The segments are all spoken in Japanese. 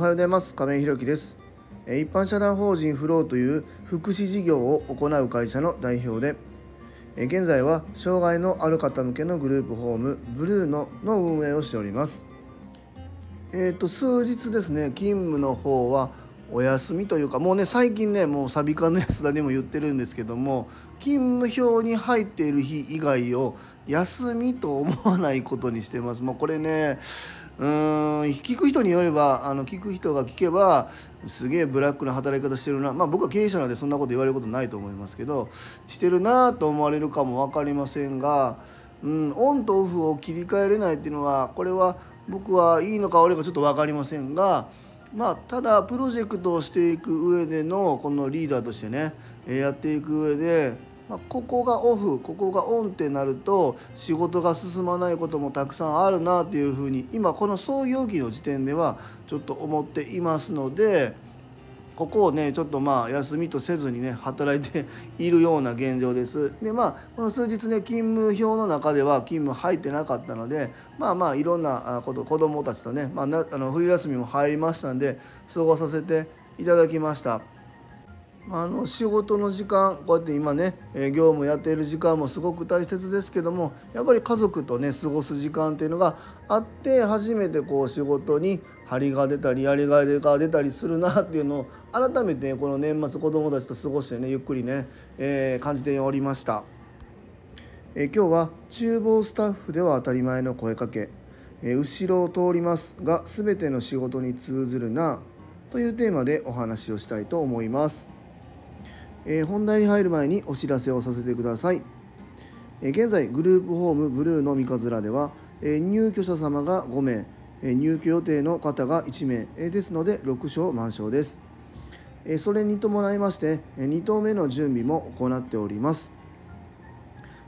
はようございます。亀井ひろきです。一般社団法人フローという福祉事業を行う会社の代表で現在は障害のある方向けのグループホームブルーノの運営をしております。えっ、ー、と数日ですね勤務の方はお休みというかもうね最近ねもうサビカの安田でも言ってるんですけども勤務表に入っている日以外を休みと思わないことにしてますもうこれねうーん聞く人によればあの聞く人が聞けばすげえブラックな働き方してるなまあ僕は経営者なんでそんなこと言われることないと思いますけどしてるなと思われるかも分かりませんが、うん、オンとオフを切り替えれないっていうのはこれは僕はいいのか悪いのかちょっと分かりませんが。まあ、ただプロジェクトをしていく上でのこのリーダーとしてねやっていく上で、まあ、ここがオフここがオンってなると仕事が進まないこともたくさんあるなっていうふうに今この創業期の時点ではちょっと思っていますので。ここをねちょっとまあ休みとせずにね働いているような現状です。でまあこの数日ね勤務表の中では勤務入ってなかったのでまあまあいろんなこと子どもたちとね、まあ、なあの冬休みも入りましたんで過ごさせていただきました。あの仕事の時間こうやって今ね業務やっている時間もすごく大切ですけどもやっぱり家族とね過ごす時間っていうのがあって初めてこう仕事に張りが出たりやりがいが出たりするなっていうのを改めてこの年末子どもたちと過ごしてねゆっくりね、えー、感じておりました、えー、今日は厨房スタッフでは当たり前の声かけ、えー、後ろを通りますが全ての仕事に通ずるなというテーマでお話をしたいと思います。え、本題に入る前にお知らせをさせてください、え、現在グループホームブルーの三日面では、え、入居者様が5名、入居予定の方が1名、ですので6床満床です、それに伴いまして、2棟目の準備も行っております。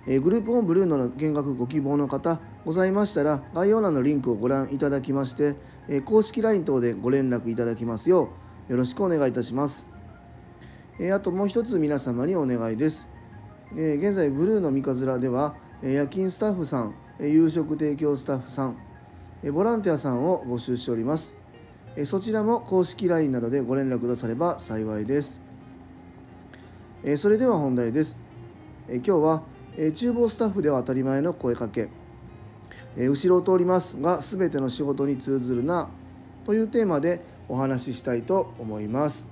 グループホームブルーノの見学ご希望の方ございましたら概要欄のリンクをご覧いただきまして、公式 LINE 等でご連絡いただきますようよろしくお願いいたします。あともう一つ皆様にお願いです。現在、ブルーの三日面では、夜勤スタッフさん、夕食提供スタッフさん、ボランティアさんを募集しております。えそちらも公式 LINE などでご連絡くだされば幸いです。えそれでは本題です。え今日は、え厨房スタッフでは当たり前の声かけ、え後ろを通りますが全ての仕事に通ずるなというテーマでお話ししたいと思います。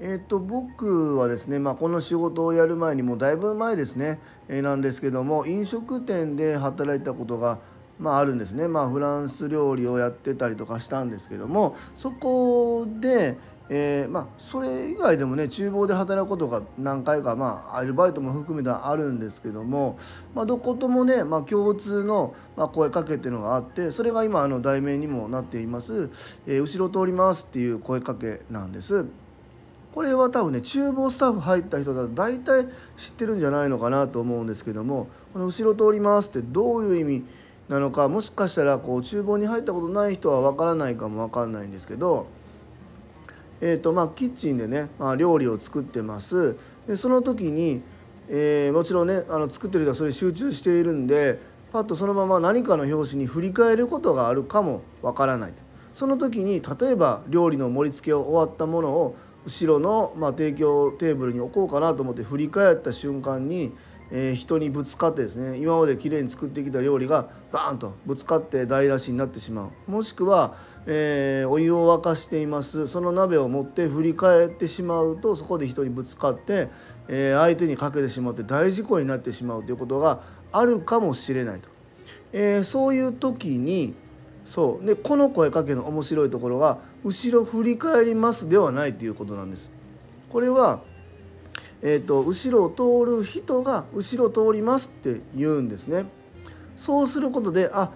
えーと、僕はですね、まあ、この仕事をやる前にもうだいぶ前ですね、えー、なんですけども飲食店で働いたことが、まあ、あるんですね、まあ、フランス料理をやってたりとかしたんですけどもそこで、えー、まあ、それ以外でもね厨房で働くことが何回か、まあ、アルバイトも含めてあるんですけども、まあ、どこともね、まあ、共通の、ま声かけっていうのがあってそれが今あの題名にもなっています「えー、後ろ通ります」っていう声かけなんです。これは多分ね厨房スタッフ入った人だと大体知ってるんじゃないのかなと思うんですけどもこの「後ろ通ります」ってどういう意味なのかもしかしたらこう厨房に入ったことない人は分からないかも分かんないんですけど、えーとまあ、キッチンでね、まあ、料理を作ってます。でその時に、えー、もちろんねあの作ってる人はそれ集中しているんでパッとそのまま何かの拍子に振り返ることがあるかも分からないと。その時に例えば料理の盛り付けを終わったものを後ろの、まあ、提供テーブルに置こうかなと思って振り返った瞬間に、えー、人にぶつかってですね今まできれいに作ってきた料理がバーンとぶつかって台無しになってしまう。もしくは、えー、お湯を沸かしています。その鍋を持って振り返ってしまうとそこで人にぶつかって、えー、相手にかけてしまって大事故になってしまうということがあるかもしれないと、えそういう時にそう。でこの声かけの面白いところが「後ろ振り返ります」ではないということなんです。これは、えーと、後ろを通る人が「後ろ通ります」って言うんですね。そうすることであ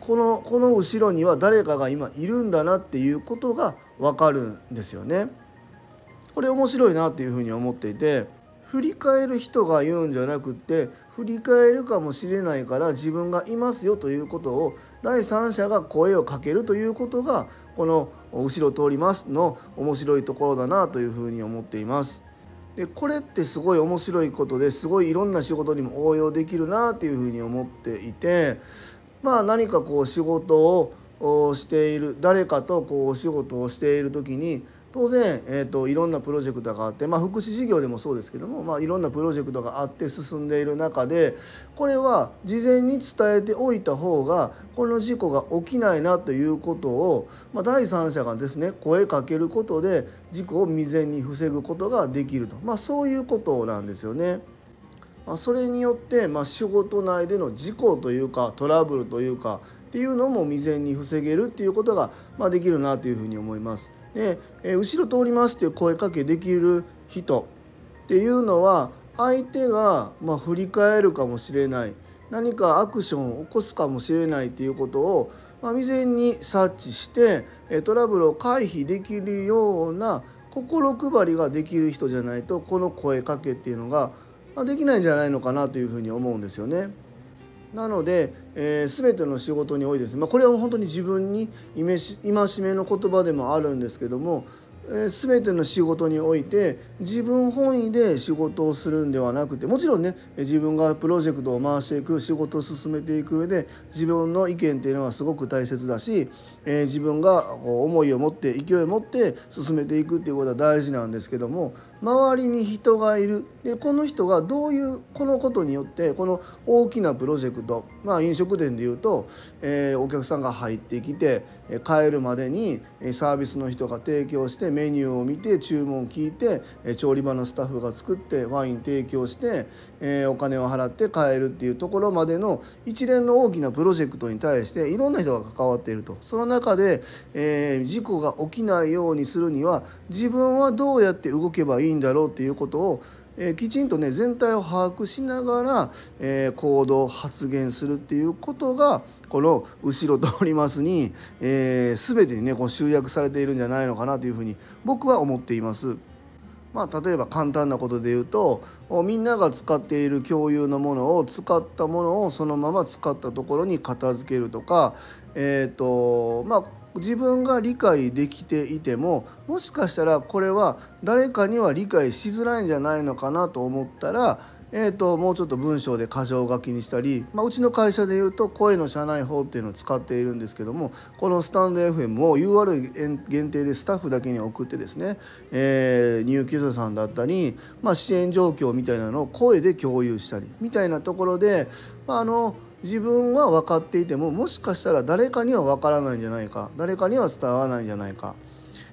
このこの後ろには誰かが今いるんだなっていうことが分かるんですよね。これ面白いなっていうふうに思っていて振り返る人が言うんじゃなくって振り返るかもしれないから自分がいますよということを第三者が声をかけるということがこの「後ろ通ります」の面白いところだなというふうに思っています。でこれってすごい面白いことですごいいろんな仕事にも応用できるなっていうふうに思っていてまあ何かこう仕事をしている誰かとこうお仕事をしている時に当然、えーと、いろんなプロジェクトがあって、まあ、福祉事業でもそうですけども、まあ、いろんなプロジェクトがあって進んでいる中でこれは事前に伝えておいた方がこの事故が起きないなということを、まあ、第三者がですね声かけることで事故を未然に防ぐことができると、まあ、そういうことなんですよね。まあ、それによって、まあ、仕事内での事故というかトラブルというかっていうのも未然に防げるっていうことが、まあ、できるなというふうに思います。で、え後ろ通りますっていう声かけできる人っていうのは相手がま振り返るかもしれない何かアクションを起こすかもしれないっていうことを、ま未然に察知してトラブルを回避できるような心配りができる人じゃないとこの声かけっていうのができないんじゃないのかなというふうに思うんですよね。なので、えー、全ての仕事においてです、ね、まあ、これは本当に自分に戒めの言葉でもあるんですけども全ての仕事において自分本位で仕事をするんではなくてもちろんね自分がプロジェクトを回していく仕事を進めていく上で自分の意見っていうのはすごく大切だし、え自分がこう思いを持って勢いを持って進めていくっていうことは大事なんですけども周りに人がいる。でこの人がどういうこのことによってこの大きなプロジェクトまあ飲食店でいうと、え、お客さんが入ってきて帰るまでにサービスの人が提供してメニューを見て注文を聞いて調理場のスタッフが作ってワイン提供してお金を払って買えるっていうところまでの一連の大きなプロジェクトに対していろんな人が関わっていると。その中で、え、事故が起きないようにするには自分はどうやって動けばいいんだろうっていうことをえー、きちんとね全体を把握しながら、えー、行動発言するっていうことがこの「後ろ通りますに」えー、全てにねこう集約されているんじゃないのかなというふうに僕は思っています。まあ、例えば簡単なことで言うとみんなが使っている共有のものを使ったものをそのまま使ったところに片付けるとか、えーとまあ、自分が理解できていてももしかしたらこれは誰かには理解しづらいんじゃないのかなと思ったら、えーと、もうちょっと文章で箇条書きにしたり、まあ、うちの会社でいうと声の社内法っていうのを使っているんですけどもこのスタンド FM を URL 限定でスタッフだけに送ってですね、えー、入居者さんだったり、まあ、支援状況みたいなのを声で共有したりみたいなところで、まあ、あの自分は分かっていてももしかしたら誰かには分からないんじゃないか誰かには伝わらないんじゃないか、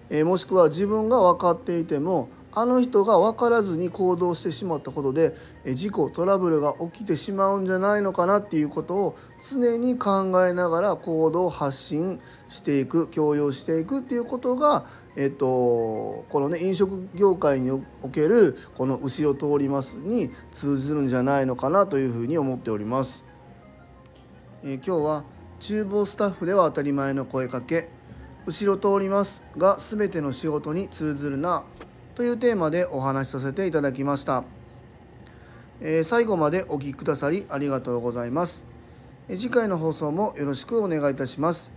えー、もしくは自分が分かっていてもあの人が分からずに行動してしまったことで事故トラブルが起きてしまうんじゃないのかなっていうことを常に考えながら行動を発信していく強要していくっていうことが、えっと、このね飲食業界におけるこの「後ろ通ります」に通じるんじゃないのかなというふうに思っております。えー、今日は厨房スタッフでは当たり前の声かけ。後ろ通りますが全ての仕事に通ずるなというテーマでお話しさせていただきました、えー、最後までお聴きくださりありがとうございます、えー、次回の放送もよろしくお願いいたします、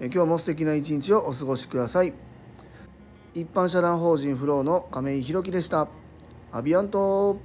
え今日も素敵な一日をお過ごしください。一般社団法人フローの亀井宏樹でした。アビアント